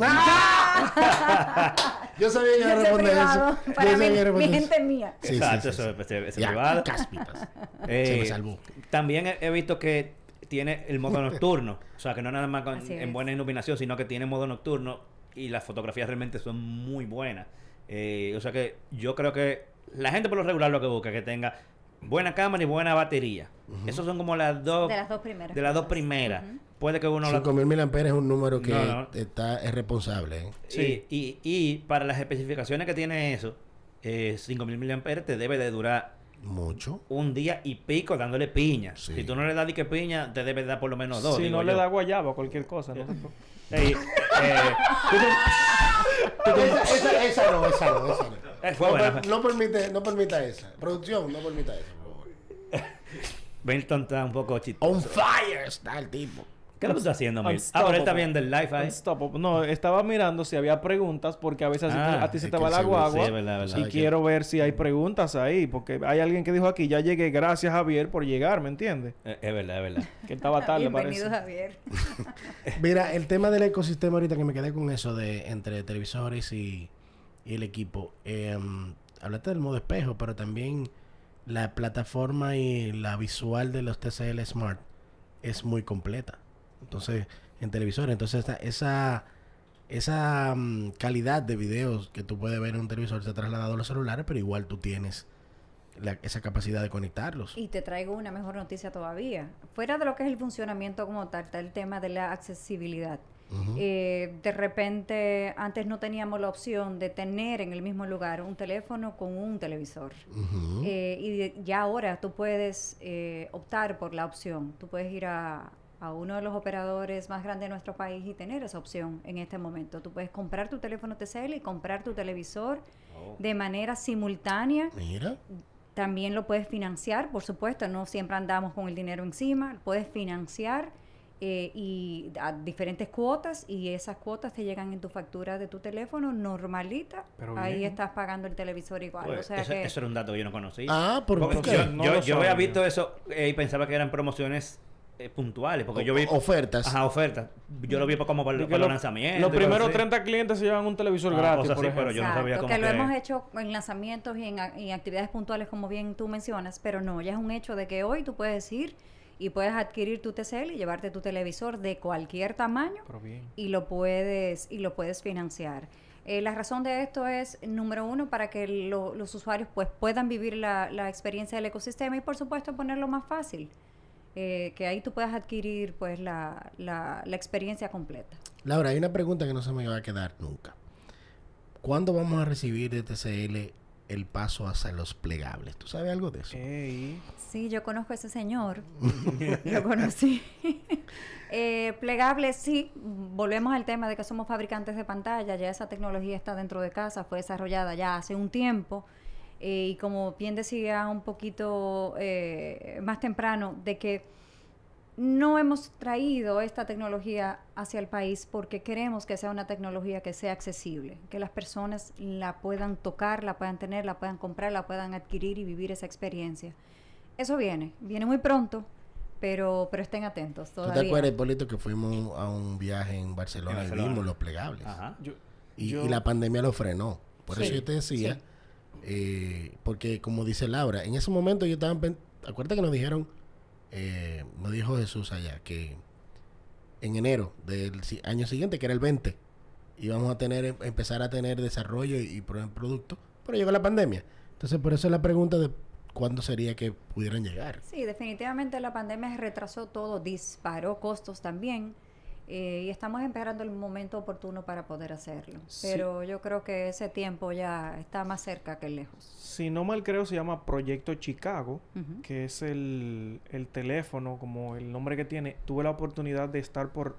Yo sabía que iba a responder eso. Para Yo mí, sabía mi gente eso. mía. Sí, Exacto, sí, eso sí, ese Ya, privado. cáspitas. Se Eh, me salvó. También he, he visto que tiene el modo nocturno. o sea, que no nada más con- en es. buena iluminación, sino que tiene modo nocturno y las fotografías realmente son muy buenas. Eh, o sea que yo creo que la gente por lo regular lo que busca es que tenga buena cámara y buena batería. Esos son como las dos De las dos primeras. de las dos primeras. Ujú. Puede que uno la 5000 mil amperes es un número que No, no. está es responsable. ¿eh? Sí. Y, y para las especificaciones que tiene eso, eh, 5000 mAh te debe de durar Mucho. un día y pico dándole piña. Sí. Si tú no le das ni que piña, te debe dar por lo menos dos. si no le da guayaba o cualquier cosa, no preocupe. Ey, eh, Esa, esa, esa no, esa no, esa no. Eh, fue No, buena. per- no permite, no permita esa. Producción, no permita esa, por favor. Milton está un poco chistoso. On fire está el tipo. ¿Qué es lo que está haciendo? Ah, pero él está viendo el live ahí. Unstoppable. No, estaba mirando si había preguntas porque a veces a ti- Ah, a ti se te va el la guagua. sí, es verdad, es verdad. Y quiero ver si hay preguntas ahí porque hay alguien que dijo aquí, ya llegué, gracias Javier por llegar, ¿me entiendes? Eh, Es verdad, es verdad. Que estaba tarde, Bienvenido, parece. Javier. Mira, el tema del ecosistema ahorita que me quedé con eso de entre televisores y, y el equipo. Eh, hablaste del modo espejo, pero también la plataforma y la visual de los TCL Smart es muy completa. Entonces, en televisores, entonces esa esa mm, calidad de videos que tú puedes ver en un televisor se ha trasladado a los celulares, pero igual tú tienes esa capacidad de conectarlos. Y te traigo una mejor noticia todavía. Fuera de lo que es el funcionamiento como tal, está el tema de la accesibilidad. Eh, de repente, antes no teníamos la opción de tener en el mismo lugar un teléfono con un televisor. Eh, y de- ya ahora tú puedes eh, optar por la opción. Tú puedes ir a, a uno de los operadores más grandes de nuestro país y tener esa opción en este momento. Tú puedes comprar tu teléfono TCL y comprar tu televisor Oh. de manera simultánea. Mira. También lo puedes financiar, por supuesto, no siempre andamos con el dinero encima. Puedes financiar eh, y a diferentes cuotas y esas cuotas te llegan en tu factura de tu teléfono normalita. Pero Ahí bien. estás pagando el televisor igual. Pues, o sea eso, que eso era un dato que yo no conocía. Ah, ¿por, Porque yo, qué? No yo- había visto eso eh, y pensaba que eran promociones eh, puntuales. Porque yo vi. O- ofertas. Ajá, ofertas. Yo lo vi como para, para que los lo- lanzamientos. Los primeros así. 30 clientes se llevan un televisor Ah, gratis, cosas por así, pero yo no sabía Exacto, cómo que lo que- hemos hecho en lanzamientos y en, a- y en actividades puntuales, como bien tú mencionas, pero no, ya es un hecho de que hoy tú puedes ir y puedes adquirir tu TCL y llevarte tu televisor de cualquier tamaño Pero bien. y lo puedes y lo puedes financiar. Eh, la razón de esto es, número uno, para que lo- los usuarios pues puedan vivir la, la experiencia del ecosistema y por supuesto ponerlo más fácil, eh, que ahí tú puedas adquirir pues la, la, la experiencia completa. Laura, hay una pregunta que no se me va a quedar nunca. ¿Cuándo vamos a recibir de TCL el paso hacia los plegables? ¿Tú sabes algo de eso? Sí, yo conozco a ese señor. lo conocí. Eh, plegable, sí. Volvemos al tema de que somos fabricantes de pantalla. Ya esa tecnología está dentro de casa. Fue desarrollada ya hace un tiempo. Eh, y como bien decía un poquito eh, más temprano, de que no hemos traído esta tecnología hacia el país porque queremos que sea una tecnología que sea accesible, que las personas la puedan tocar, la puedan tener, la puedan comprar, la puedan adquirir y vivir esa experiencia. Eso viene, viene muy pronto, pero, pero estén atentos ¿Tú todavía. te acuerdas, Hipólito, que fuimos a un viaje en Barcelona, En y vimos los plegables? Ajá. Yo- Y, yo- y la pandemia lo frenó. Por Sí, eso yo te decía, sí. eh, porque como dice Laura, en ese momento yo estaba... Acuérdate que nos dijeron, eh, nos dijo Jesús allá, que en enero del año siguiente, que era el 20, íbamos a tener em- empezar a tener desarrollo y, y pro- producto, pero llegó la pandemia. Entonces, por eso es la pregunta de cuándo sería que pudieran llegar. Sí, definitivamente la pandemia retrasó todo, disparó costos también. Eh, y estamos esperando el momento oportuno para poder hacerlo. Sí. Pero yo creo que ese tiempo ya está más cerca que lejos. si no mal creo, se llama Proyecto Chicago, que es el, el teléfono, como el nombre que tiene. Tuve la oportunidad de estar por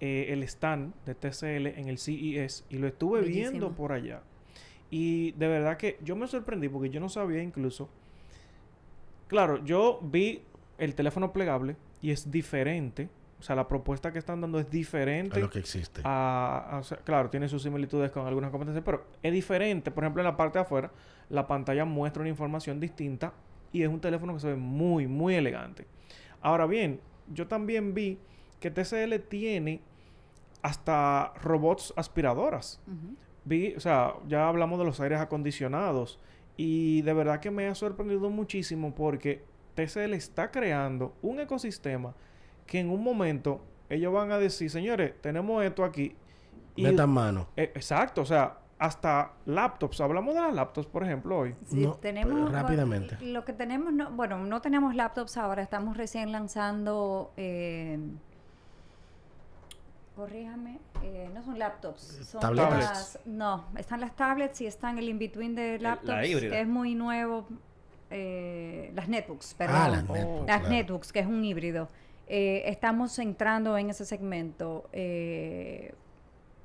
eh, el stand de TCL en el CES y lo estuve Bellísimo. viendo por allá. Y de verdad que yo me sorprendí porque yo no sabía incluso. Claro, yo vi el teléfono plegable y es diferente. O sea, la propuesta que están dando es A diferente. lo que existe. a- a- o sea, claro, tiene sus similitudes con algunas competencias, pero es diferente. Por ejemplo, en la parte de afuera, la pantalla muestra una información distinta y es un teléfono que se ve muy, muy elegante. Ahora bien, yo también vi que TCL tiene hasta robots aspiradoras. Vi, o sea, ya hablamos de los aires acondicionados y de verdad que me ha sorprendido muchísimo porque TCL está creando un ecosistema que en un momento ellos van a decir, señores, tenemos esto aquí. Y, Metan mano. Eh, exacto, o sea, hasta laptops. Hablamos de las laptops, por ejemplo, hoy. Sí, No, tenemos rápidamente. Lo que tenemos, no, bueno, no tenemos laptops ahora, estamos recién lanzando. Eh, corríjame, eh, no son laptops, son Tabletas. las- no, están las tablets y están el in-between de laptops, híbrida. que es muy nuevo. eh, las netbooks, perdón. Ah, las Oh. netbooks, Las claro. netbooks, que es un híbrido. Eh, estamos entrando en ese segmento eh,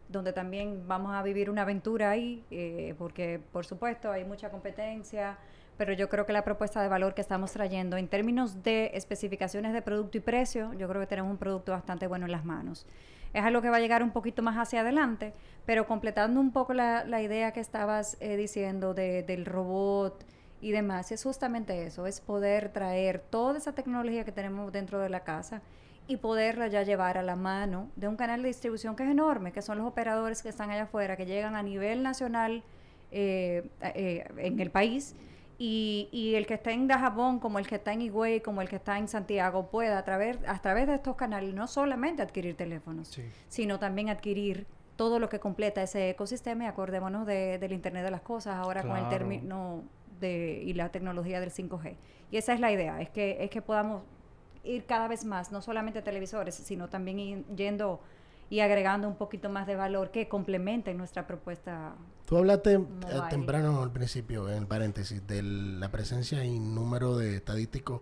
donde también vamos a vivir una aventura ahí, eh, porque por supuesto hay mucha competencia, pero yo creo que la propuesta de valor que estamos trayendo en términos de especificaciones de producto y precio, yo creo que tenemos un producto bastante bueno en las manos. Es algo que va a llegar un poquito más hacia adelante, pero completando un poco la, la idea que estabas eh, diciendo de- del robot y demás, es justamente eso, es poder traer toda esa tecnología que tenemos dentro de la casa y poderla ya llevar a la mano de un canal de distribución que es enorme, que son los operadores que están allá afuera, que llegan a nivel nacional eh, eh, en el país y, y el que está en Dajabón, como el que está en Higüey, como el que está en Santiago, pueda a través, a través de estos canales no solamente adquirir teléfonos, Sí. sino también adquirir todo lo que completa ese ecosistema y acordémonos de- del Internet de las Cosas ahora con el término de y la tecnología del 5G. Y esa es la idea, es que es que podamos ir cada vez más, no solamente a televisores, sino también ir yendo y agregando un poquito más de valor que complementen nuestra propuesta. Tú hablaste Mobile. temprano al principio, en paréntesis, de la presencia y número de estadísticos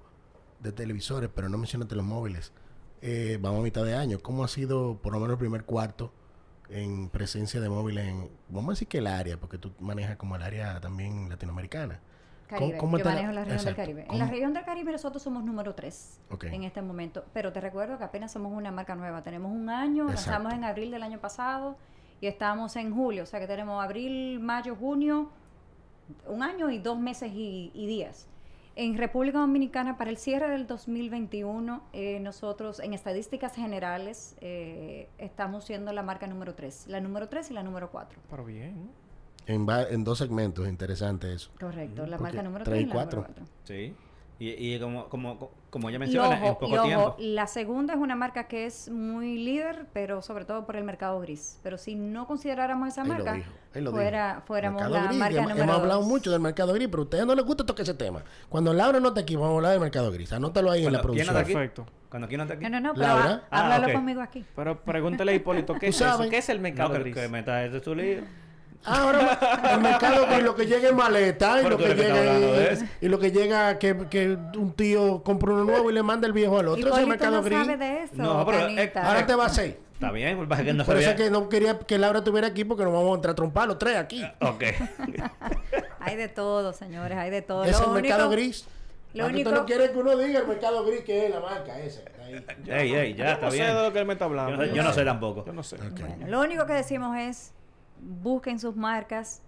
de televisores, pero no mencionaste los móviles. Eh, vamos a mitad de año. ¿Cómo ha sido, por lo menos, el primer cuarto en presencia de móviles en, vamos a decir que el área, porque tú manejas como el área también latinoamericana? Caribe. cómo Yo la- manejo la región exacto. del Caribe. En ¿Cómo? la región del Caribe nosotros somos número 3 Ok. en este momento. Pero te recuerdo que apenas somos una marca nueva. Tenemos un año, Exacto. lanzamos en abril del año pasado y estamos en julio. O sea que tenemos abril, mayo, junio, un año y dos meses y, y días. En República Dominicana, para el cierre del 2021, eh, nosotros en estadísticas generales eh, estamos siendo la marca número 3. La número 3 y la número 4. Pero bien. En, en dos segmentos, interesante eso. Correcto, la Porque marca número tres 3 y y la cuatro. número 4. Sí. Y, y como, como, como ella Y menciona, en ojo, poco y ojo, tiempo. la segunda es una marca que es muy líder, pero sobre todo por el mercado gris. Pero si no consideráramos esa Él lo marca, dijo, él lo fuera, fuéramos Mercado la gris, marca hemos, número hemos hablado dos. mucho del mercado gris, pero a ustedes no les gusta tocar ese tema. Cuando Laura no está aquí, vamos a hablar del mercado gris. Anótalo ahí en la Cuando- ¿quién no producción. está aquí? Perfecto. Cuando aquí no está aquí. No, no, no, pero Laura. Ah, háblalo conmigo aquí. Pero pregúntale a Hipólito, ¿qué es. ¿Qué es el mercado No, gris? que metas ese tu lío. Ahora el mercado gris, lo que llega en maleta y lo que llega y, lo que llega que, que un tío compra uno nuevo y le manda el viejo al otro. Ese es el Hipólito mercado no gris. sabe de eso, No, pero, eh, Canita. Ahora te va a hacer. Está bien, pues, pasa que no Por eso es que no quería que Laura estuviera aquí porque nos vamos a entrar a trompar los tres aquí. Ok. Hay de todo, señores, hay de todo. Es Lo el mercado gris. Lo Ah, único, Tú no quieres que uno diga el mercado gris que es la marca esa. ahí. Ey, ey, ya yo está no sé bien. de lo que él me está Yo hablando. no, sé- yo no sé tampoco. Yo no sé. Bueno, lo único que decimos es busquen sus marcas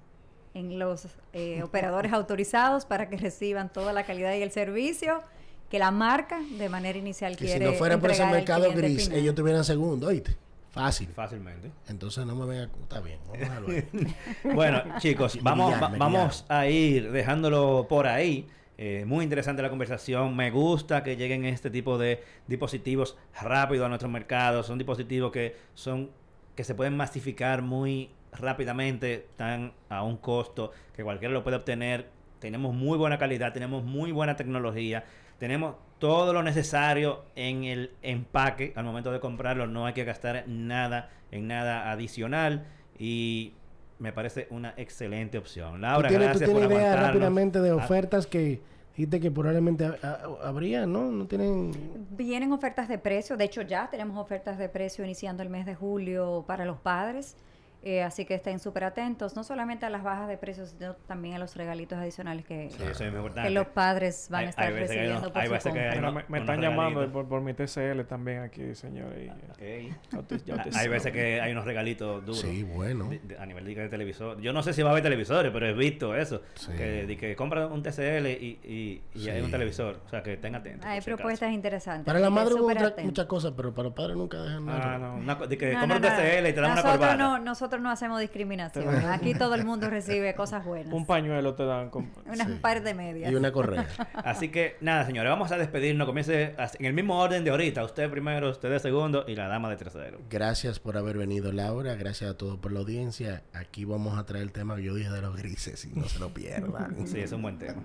en los eh, operadores autorizados para que reciban toda la calidad y el servicio que la marca de manera inicial Que si quiere no fuera por ese mercado gris, final. ellos tuvieran segundo, ¿oíste? Fácil. Fácilmente. Entonces no me venga. Está bien, vamos a. Bueno, chicos, vamos, va- vamos a ir dejándolo por ahí. Eh, muy interesante la conversación. Me gusta que lleguen este tipo de dispositivos rápido a nuestro mercado. Son dispositivos que son que se pueden masificar muy rápidamente, están a un costo que cualquiera lo puede obtener. Tenemos muy buena calidad, tenemos muy buena tecnología, tenemos todo lo necesario en el empaque al momento de comprarlo. No hay que gastar nada en nada adicional y me parece una excelente opción. Laura, ¿Tú tienes, tú gracias por tienes idea rápidamente de Ah, ofertas que dijiste que probablemente ha- ha- habría, ¿no? No tienen. Vienen ofertas de precio, de hecho ya tenemos ofertas de precio iniciando el mes de julio para los padres, eh, así que estén súper atentos, no solamente a las bajas de precios, sino también a los regalitos adicionales que, Sí, eso es muy importante. que los padres van Hay- a estar hay hay recibiendo por hay su que hay me, están llamando por, por mi TCL también aquí, señores. y, eh, usted Hay veces que hay unos regalitos duros. Sí, bueno. de- de- a nivel de, de televisor. Yo no sé si va a haber televisores, pero he visto eso. Sí. Que, de que compra un TCL y, y, y hay Sí. un televisor. O sea, que estén atentos. Hay propuestas interesantes. Para la madre hubo muchas cosas, pero para los padres nunca dejan nada. Ah, no. Una de que No, compra no, un. TCL y te dan una corbata. No, nosotros no hacemos discriminación. Aquí todo el mundo recibe cosas buenas. Un pañuelo te dan. con- Unas Sí. par de medias. Y una correa. Así que nada, señores, vamos a despedirnos. Comience en el mismo orden de ahorita. Usted primero, usted de segundo y la dama de tercero. Gracias por haber venido, Laura. Gracias a todos por la audiencia. Aquí vamos a traer el tema que yo dije de los grises y no se lo pierdan. Sí, es un buen tema.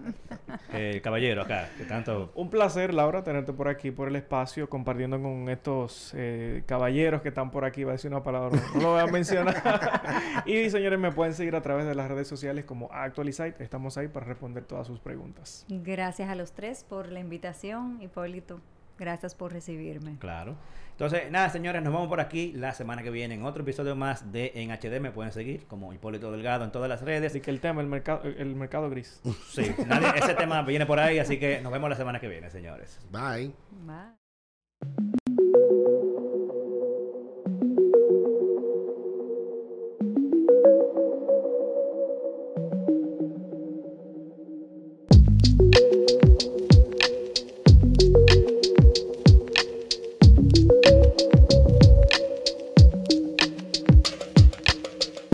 Eh, caballero, acá, que tanto. Un placer, Laura, tenerte por aquí, por el espacio, compartiendo con estos eh, caballeros que están por aquí. Va a decir una palabra, no lo voy a mencionar. y señores, me pueden seguir a través de las redes sociales como Actualizite. Estamos ahí para responder todas sus preguntas. Gracias a los tres por la invitación. Hipólito, gracias por recibirme. Claro. Entonces, nada, señores, nos vamos por aquí la semana que viene en otro episodio más de En HD. Me pueden seguir como Hipólito Delgado en todas las redes. Así que el tema, el mercado, el mercado gris. Sí, nadie- ese tema viene por ahí, así que nos vemos la semana que viene, señores. Bye. Bye.